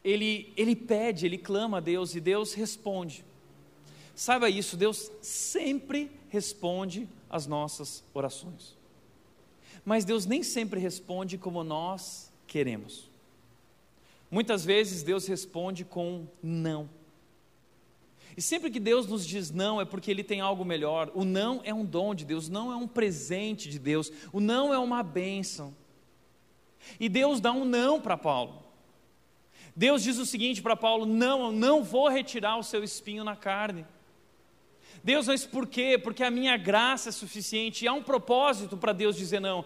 ele, ele pede, ele clama a Deus e Deus responde. Saiba isso, Deus sempre responde às nossas orações. Mas Deus nem sempre responde como nós queremos. Muitas vezes Deus responde com não. E sempre que Deus nos diz não, é porque Ele tem algo melhor. O não é um dom de Deus, não é um presente de Deus, o não é uma bênção. E Deus dá um não para Paulo. Deus diz o seguinte para Paulo: não, eu não vou retirar o seu espinho na carne. Deus, mas por quê? Porque a minha graça é suficiente. E há um propósito para Deus dizer não.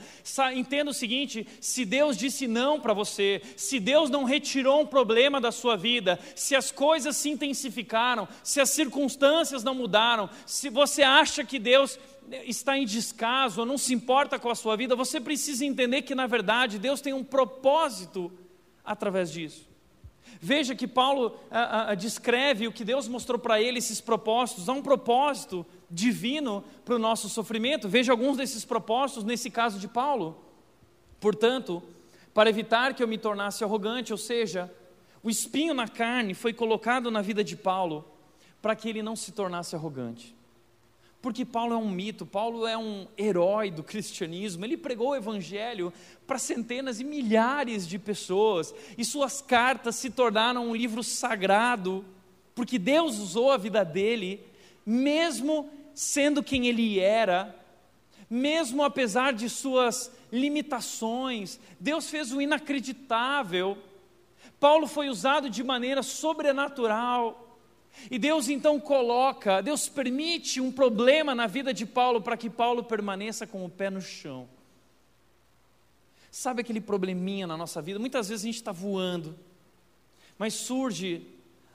Entenda o seguinte: se Deus disse não para você, se Deus não retirou um problema da sua vida, se as coisas se intensificaram, se as circunstâncias não mudaram, se você acha que Deus está em descaso ou não se importa com a sua vida, você precisa entender que, na verdade, Deus tem um propósito através disso. Veja que Paulo a, a, descreve o que Deus mostrou para ele, esses propósitos. Há um propósito divino para o nosso sofrimento. Veja alguns desses propósitos nesse caso de Paulo. Portanto, para evitar que eu me tornasse arrogante, ou seja, o espinho na carne foi colocado na vida de Paulo para que ele não se tornasse arrogante. Porque Paulo é um mito, Paulo é um herói do cristianismo, ele pregou o evangelho para centenas e milhares de pessoas, e suas cartas se tornaram um livro sagrado, porque Deus usou a vida dele, mesmo sendo quem ele era, mesmo apesar de suas limitações, Deus fez o inacreditável. Paulo foi usado de maneira sobrenatural. E Deus então coloca, Deus permite um problema na vida de Paulo para que Paulo permaneça com o pé no chão. Sabe aquele probleminha na nossa vida? Muitas vezes a gente está voando, mas surge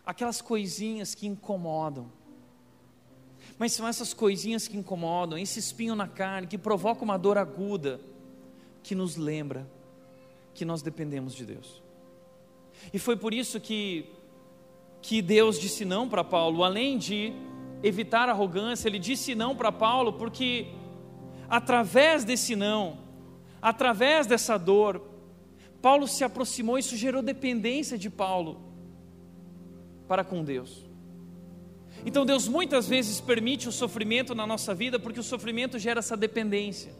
aquelas coisinhas que incomodam. Mas são essas coisinhas que incomodam, esse espinho na carne, que provoca uma dor aguda, que nos lembra que nós dependemos de Deus. E foi por isso que que Deus disse não para Paulo, além de evitar arrogância, ele disse não para Paulo porque através desse não, através dessa dor, Paulo se aproximou, isso gerou dependência de Paulo para com Deus. Então Deus muitas vezes permite o sofrimento na nossa vida porque o sofrimento gera essa dependência.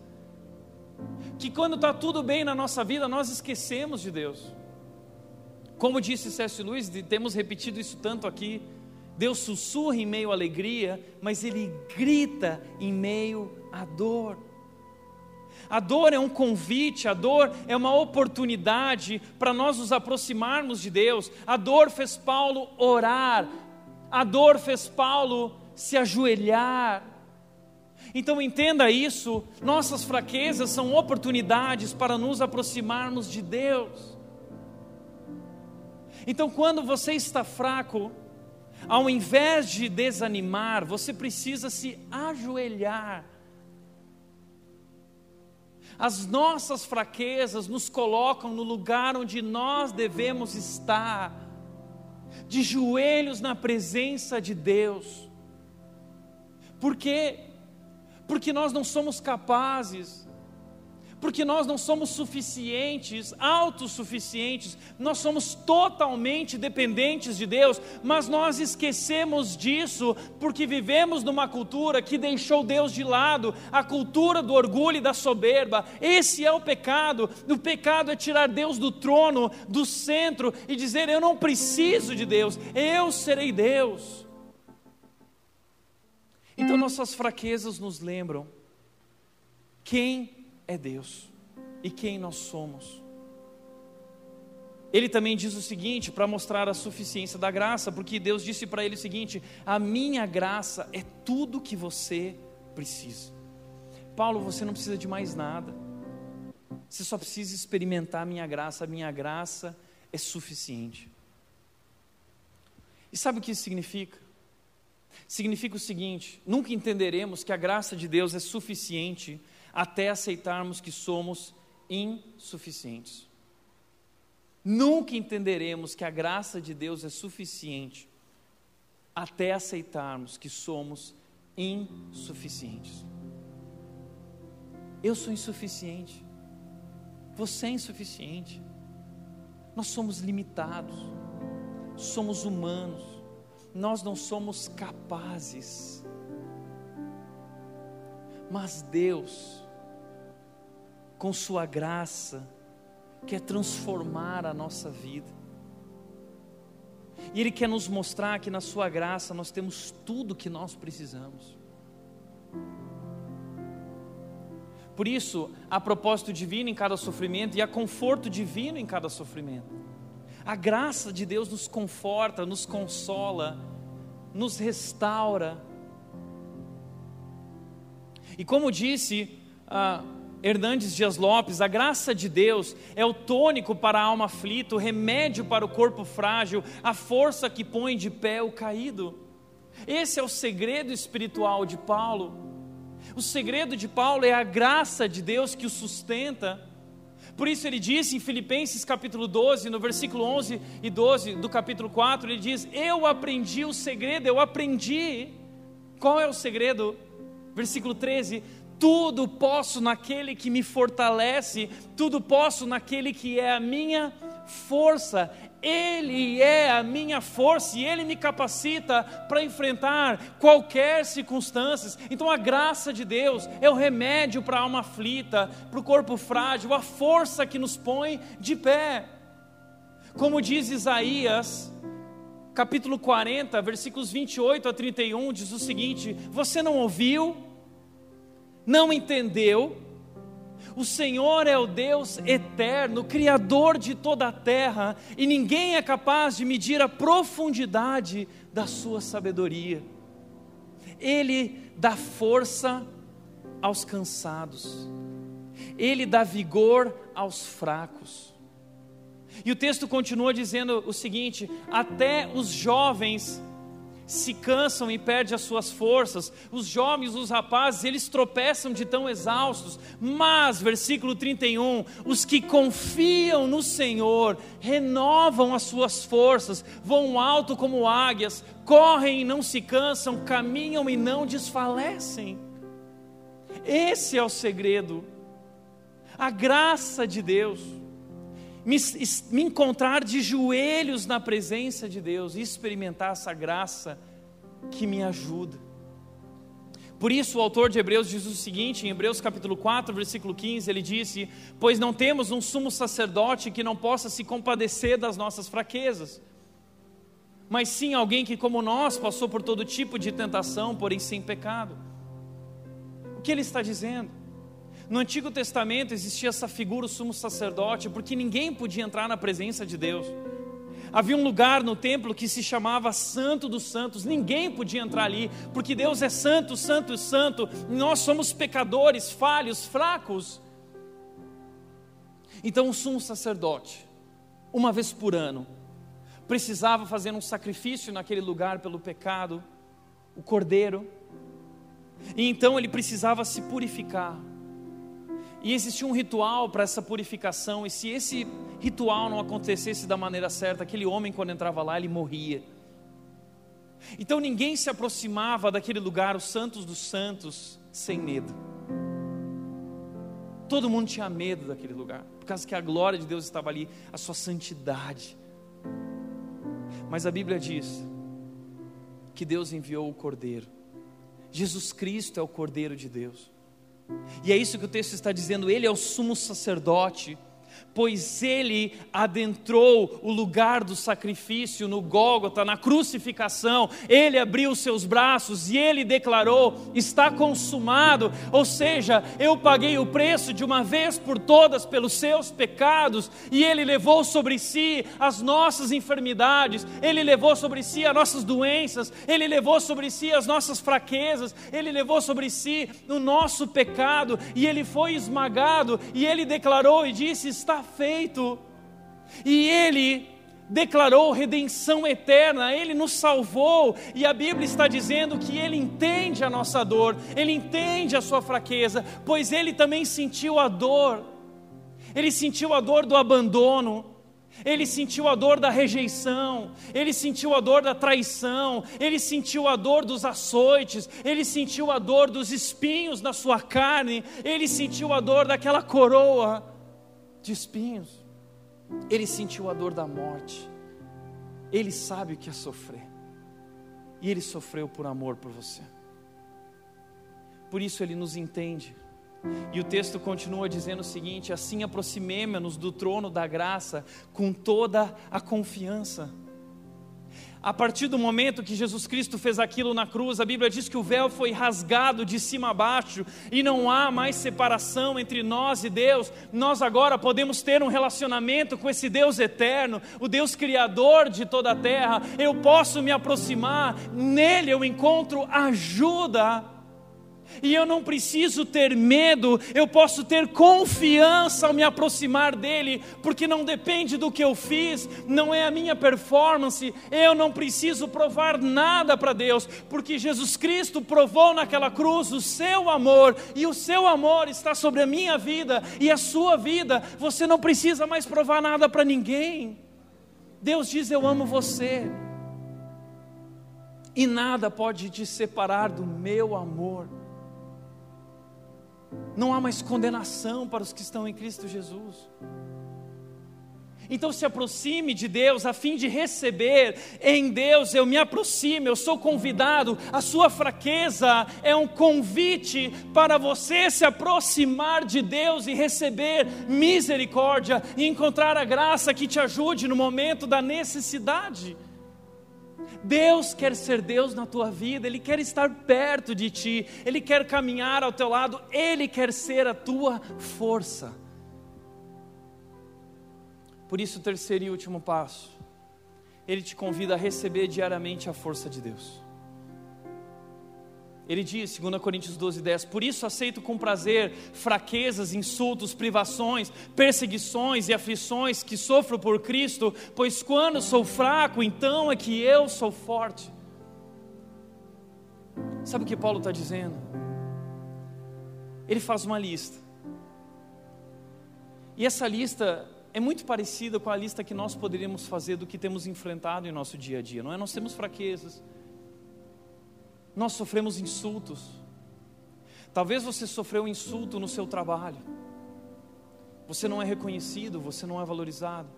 Que quando está tudo bem na nossa vida, nós esquecemos de Deus. Como disse C.S. Lewis, temos repetido isso tanto aqui, Deus sussurra em meio à alegria, mas Ele grita em meio à dor. A dor é um convite, a dor é uma oportunidade para nós nos aproximarmos de Deus. A dor fez Paulo orar, a dor fez Paulo se ajoelhar. Então entenda isso, nossas fraquezas são oportunidades para nos aproximarmos de Deus. Então, quando você está fraco, ao invés de desanimar, você precisa se ajoelhar. As nossas fraquezas nos colocam no lugar onde nós devemos estar, de joelhos na presença de Deus. Por quê? Porque nós não somos capazes porque nós não somos suficientes, autossuficientes, nós somos totalmente dependentes de Deus, mas nós esquecemos disso porque vivemos numa cultura que deixou Deus de lado, a cultura do orgulho e da soberba. Esse é o pecado. O pecado é tirar Deus do trono, do centro e dizer: Eu não preciso de Deus, eu serei Deus. Então nossas fraquezas nos lembram quem é Deus e quem nós somos. Ele também diz o seguinte, para mostrar a suficiência da graça, porque Deus disse para ele o seguinte: A minha graça é tudo que você precisa. Paulo, você não precisa de mais nada, você só precisa experimentar a minha graça, a minha graça é suficiente. E sabe o que isso significa? Significa o seguinte: nunca entenderemos que a graça de Deus é suficiente até aceitarmos que somos insuficientes. Nunca entenderemos que a graça de Deus é suficiente até aceitarmos que somos insuficientes. Eu sou insuficiente. Você é insuficiente. Nós somos limitados. Somos humanos. Nós não somos capazes. Mas Deus com Sua graça, quer transformar a nossa vida. E Ele quer nos mostrar que na Sua graça nós temos tudo que nós precisamos. Por isso, há propósito divino em cada sofrimento e há conforto divino em cada sofrimento. A graça de Deus nos conforta, nos consola, nos restaura. E como disse uh, Hernandes Dias Lopes, a graça de Deus é o tônico para a alma aflita, o remédio para o corpo frágil, a força que põe de pé o caído. Esse é o segredo espiritual de Paulo. O segredo de Paulo é a graça de Deus que o sustenta. Por isso ele disse em Filipenses capítulo 12, no versículo 11 e 12 do capítulo 4, ele diz: Eu aprendi o segredo, eu aprendi. Qual é o segredo? Versículo 13: Tudo posso naquele que me fortalece, tudo posso naquele que é a minha força. Ele é a minha força e Ele me capacita para enfrentar qualquer circunstância. Então a graça de Deus é o remédio para a alma aflita, para o corpo frágil, a força que nos põe de pé. Como diz Isaías, capítulo 40, versículos 28 a 31, diz o seguinte: Você não ouviu, não entendeu, o Senhor é o Deus eterno, Criador de toda a terra, e ninguém é capaz de medir a profundidade da sua sabedoria. Ele dá força aos cansados, ele dá vigor aos fracos. E o texto continua dizendo o seguinte: até os jovens se cansam e perdem as suas forças, os jovens, os rapazes, eles tropeçam de tão exaustos, mas, versículo 31, os que confiam no Senhor renovam as suas forças, vão alto como águias, correm e não se cansam, caminham e não desfalecem. Esse é o segredo, a graça de Deus me, me encontrar de joelhos na presença de Deus e experimentar essa graça que me ajuda. Por isso, o autor de Hebreus diz o seguinte, em Hebreus capítulo 4, versículo 15, ele disse: Pois não temos um sumo sacerdote que não possa se compadecer das nossas fraquezas, mas sim alguém que, como nós, passou por todo tipo de tentação, porém sem pecado. O que ele está dizendo? No Antigo Testamento existia essa figura, o sumo sacerdote, porque ninguém podia entrar na presença de Deus. Havia um lugar no templo que se chamava Santo dos Santos, ninguém podia entrar ali, porque Deus é santo, santo, santo, nós somos pecadores, falhos, fracos. Então, o sumo sacerdote, uma vez por ano, precisava fazer um sacrifício naquele lugar pelo pecado, o cordeiro, e então ele precisava se purificar. E existia um ritual para essa purificação, e se esse ritual não acontecesse da maneira certa, aquele homem, quando entrava lá, ele morria. Então ninguém se aproximava daquele lugar, os santos dos santos, sem medo. Todo mundo tinha medo daquele lugar, por causa que a glória de Deus estava ali, a sua santidade. Mas a Bíblia diz que Deus enviou o Cordeiro. Jesus Cristo é o Cordeiro de Deus. E é isso que o texto está dizendo, ele é o sumo sacerdote pois ele adentrou o lugar do sacrifício no Gólgota, na crucificação. Ele abriu os seus braços e ele declarou: está consumado. Ou seja, eu paguei o preço de uma vez por todas pelos seus pecados, e ele levou sobre si as nossas enfermidades, ele levou sobre si as nossas doenças, ele levou sobre si as nossas fraquezas, ele levou sobre si o nosso pecado, e ele foi esmagado, e ele declarou e disse: está feito. E Ele declarou redenção eterna, Ele nos salvou, e a Bíblia está dizendo que Ele entende a nossa dor, Ele entende a sua fraqueza, pois Ele também sentiu a dor, Ele sentiu a dor do abandono, ele sentiu a dor da rejeição, ele sentiu a dor da traição, ele sentiu a dor dos açoites, ele sentiu a dor dos espinhos na sua carne, ele sentiu a dor daquela coroa de espinhos. Ele sentiu a dor da morte. Ele sabe o que é sofrer. E ele sofreu por amor por você. Por isso ele nos entende. E o texto continua dizendo o seguinte: assim aproximemo-nos do trono da graça com toda a confiança. A partir do momento que Jesus Cristo fez aquilo na cruz, a Bíblia diz que o véu foi rasgado de cima a baixo e não há mais separação entre nós e Deus. Nós agora podemos ter um relacionamento com esse Deus eterno, o Deus criador de toda a terra. Eu posso me aproximar, nele eu encontro ajuda e eu não preciso ter medo, eu posso ter confiança ao me aproximar dele, porque não depende do que eu fiz, não é a minha performance, eu não preciso provar nada para Deus, porque Jesus Cristo provou naquela cruz o seu amor, e o seu amor está sobre a minha vida e a sua vida, você não precisa mais provar nada para ninguém. Deus diz: Eu amo você, e nada pode te separar do meu amor. Não há mais condenação para os que estão em Cristo Jesus. Então se aproxime de Deus a fim de receber em Deus, eu me aproximo, eu sou convidado, a sua fraqueza é um convite para você se aproximar de Deus e receber misericórdia e encontrar a graça que te ajude no momento da necessidade. Deus quer ser Deus na tua vida, Ele quer estar perto de ti, Ele quer caminhar ao teu lado, Ele quer ser a tua força. Por isso, o terceiro e último passo, Ele te convida a receber diariamente a força de Deus. Ele diz, 2 Coríntios 12, 10: Por isso aceito com prazer fraquezas, insultos, privações, perseguições e aflições que sofro por Cristo, pois quando sou fraco, então é que eu sou forte. Sabe o que Paulo está dizendo? Ele faz uma lista, e essa lista é muito parecida com a lista que nós poderíamos fazer do que temos enfrentado em nosso dia a dia, não é? Nós temos fraquezas nós sofremos insultos. Talvez você sofreu um insulto no seu trabalho. Você não é reconhecido, você não é valorizado.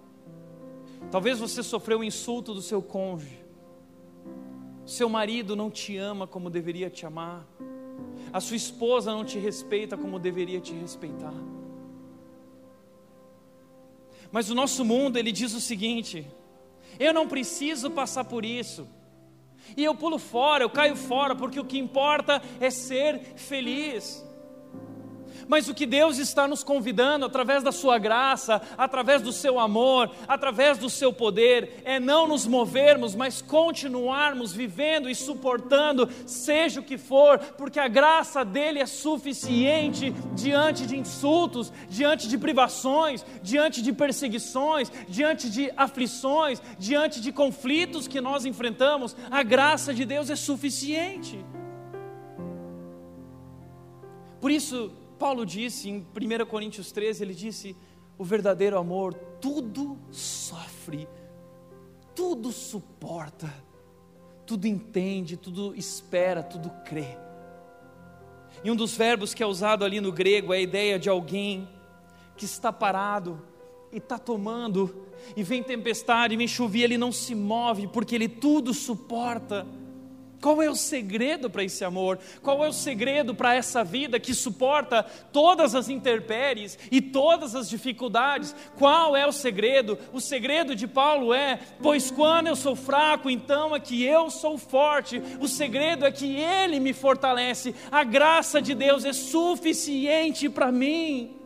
Talvez você sofreu um insulto do seu cônjuge. Seu marido não te ama como deveria te amar. A sua esposa não te respeita como deveria te respeitar. Mas o nosso mundo, ele diz o seguinte: eu não preciso passar por isso. E eu pulo fora, eu caio fora, porque o que importa é ser feliz. Mas o que Deus está nos convidando, através da Sua graça, através do Seu amor, através do Seu poder, é não nos movermos, mas continuarmos vivendo e suportando, seja o que for, porque a graça dele é suficiente diante de insultos, diante de privações, diante de perseguições, diante de aflições, diante de conflitos que nós enfrentamos. A graça de Deus é suficiente. Por isso, Paulo disse em 1 Coríntios 13, ele disse: o verdadeiro amor tudo sofre, tudo suporta, tudo entende, tudo espera, tudo crê. E um dos verbos que é usado ali no grego é a ideia de alguém que está parado e está tomando, e vem tempestade, vem chover, ele não se move, porque ele tudo suporta. Qual é o segredo para esse amor? Qual é o segredo para essa vida que suporta todas as intempéries e todas as dificuldades? Qual é o segredo? O segredo de Paulo é: pois quando eu sou fraco, então é que eu sou forte. O segredo é que ele me fortalece. A graça de Deus é suficiente para mim.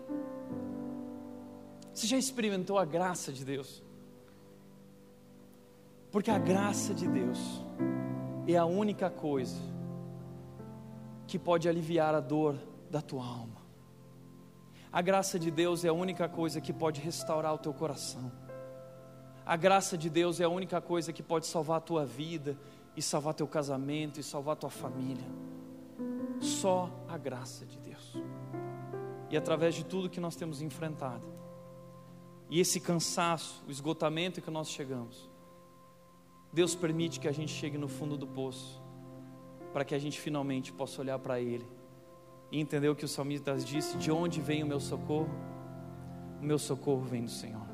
Você já experimentou a graça de Deus? Porque a graça de Deus é a única coisa que pode aliviar a dor da tua alma. A graça de Deus é a única coisa que pode restaurar o teu coração. A graça de Deus é a única coisa que pode salvar a tua vida e salvar teu casamento e salvar tua família. Só a graça de Deus. E através de tudo que nós temos enfrentado, e esse cansaço, o esgotamento que nós chegamos, Deus permite que a gente chegue no fundo do poço, para que a gente finalmente possa olhar para Ele e entender o que o salmista disse: de onde vem o meu socorro? O meu socorro vem do Senhor.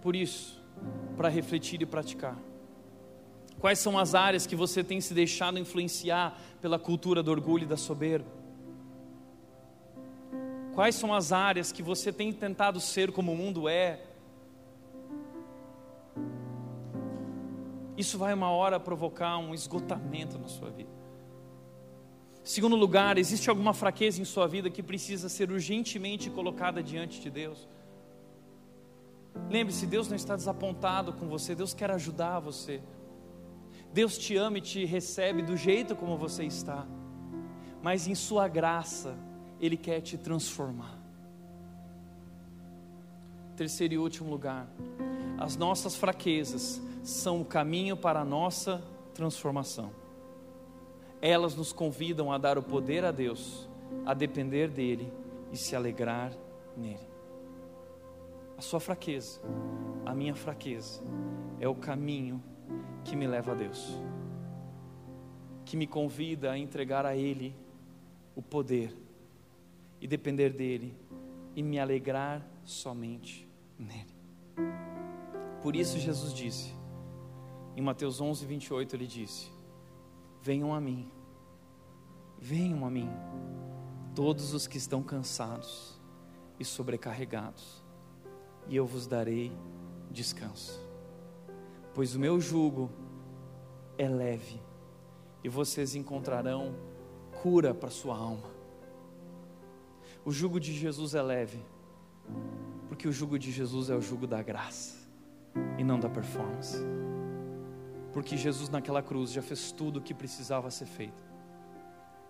Por isso, para refletir e praticar, quais são as áreas que você tem se deixado influenciar pela cultura do orgulho e da soberba? Quais são as áreas que você tem tentado ser como o mundo é? Isso vai uma hora provocar um esgotamento na sua vida. Segundo lugar, existe alguma fraqueza em sua vida que precisa ser urgentemente colocada diante de Deus? Lembre-se, Deus não está desapontado com você, Deus quer ajudar você. Deus te ama e te recebe do jeito como você está, mas em Sua graça, Ele quer te transformar. Terceiro e último lugar, as nossas fraquezas são o caminho para a nossa transformação. Elas nos convidam a dar o poder a Deus, a depender dEle e se alegrar nele. A sua fraqueza, a minha fraqueza, é o caminho que me leva a Deus, que me convida a entregar a Ele o poder e depender dEle e me alegrar somente nele. Por isso Jesus disse, em Mateus 11, 28, ele disse: Venham a mim, venham a mim, todos os que estão cansados e sobrecarregados, e eu vos darei descanso. Pois o meu jugo é leve, e vocês encontrarão cura para sua alma. O jugo de Jesus é leve, porque o jugo de Jesus é o jugo da graça e não da performance. Porque Jesus naquela cruz já fez tudo o que precisava ser feito.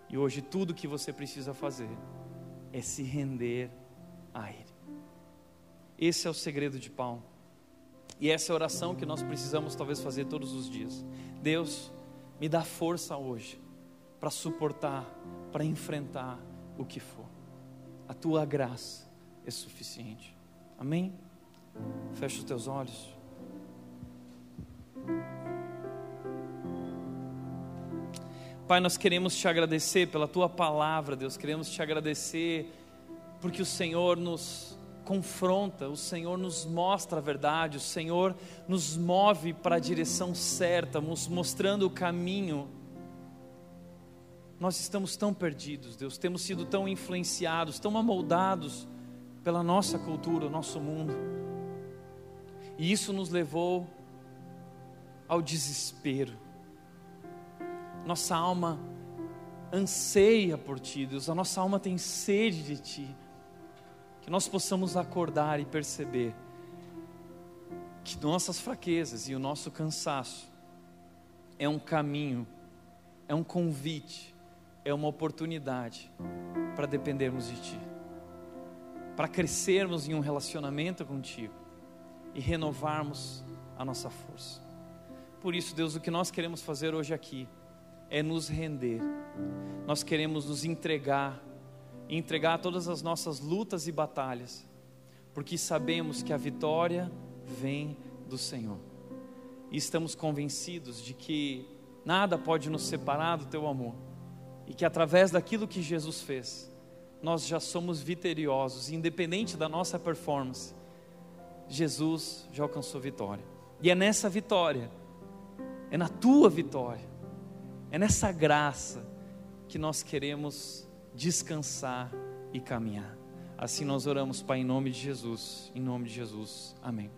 E hoje tudo o que você precisa fazer é se render a Ele. Esse é o segredo de Paulo. E essa é a oração que nós precisamos talvez fazer todos os dias. Deus, me dá força hoje para suportar, para enfrentar o que for. A tua graça é suficiente. Amém? Fecha os teus olhos. Pai, nós queremos te agradecer pela tua palavra, Deus. Queremos te agradecer porque o Senhor nos confronta, o Senhor nos mostra a verdade, o Senhor nos move para a direção certa, nos mostrando o caminho. Nós estamos tão perdidos, Deus, temos sido tão influenciados, tão amoldados pela nossa cultura, o nosso mundo. E isso nos levou ao desespero. Nossa alma anseia por Ti, Deus, a nossa alma tem sede de Ti. Que nós possamos acordar e perceber que nossas fraquezas e o nosso cansaço é um caminho, é um convite, é uma oportunidade para dependermos de Ti para crescermos em um relacionamento contigo e renovarmos a nossa força. Por isso, Deus, o que nós queremos fazer hoje aqui é nos render. Nós queremos nos entregar, entregar todas as nossas lutas e batalhas, porque sabemos que a vitória vem do Senhor. E estamos convencidos de que nada pode nos separar do teu amor. E que através daquilo que Jesus fez, nós já somos vitoriosos, independente da nossa performance. Jesus já alcançou vitória. E é nessa vitória, é na tua vitória, é nessa graça que nós queremos descansar e caminhar. Assim nós oramos, Pai, em nome de Jesus. Em nome de Jesus. Amém.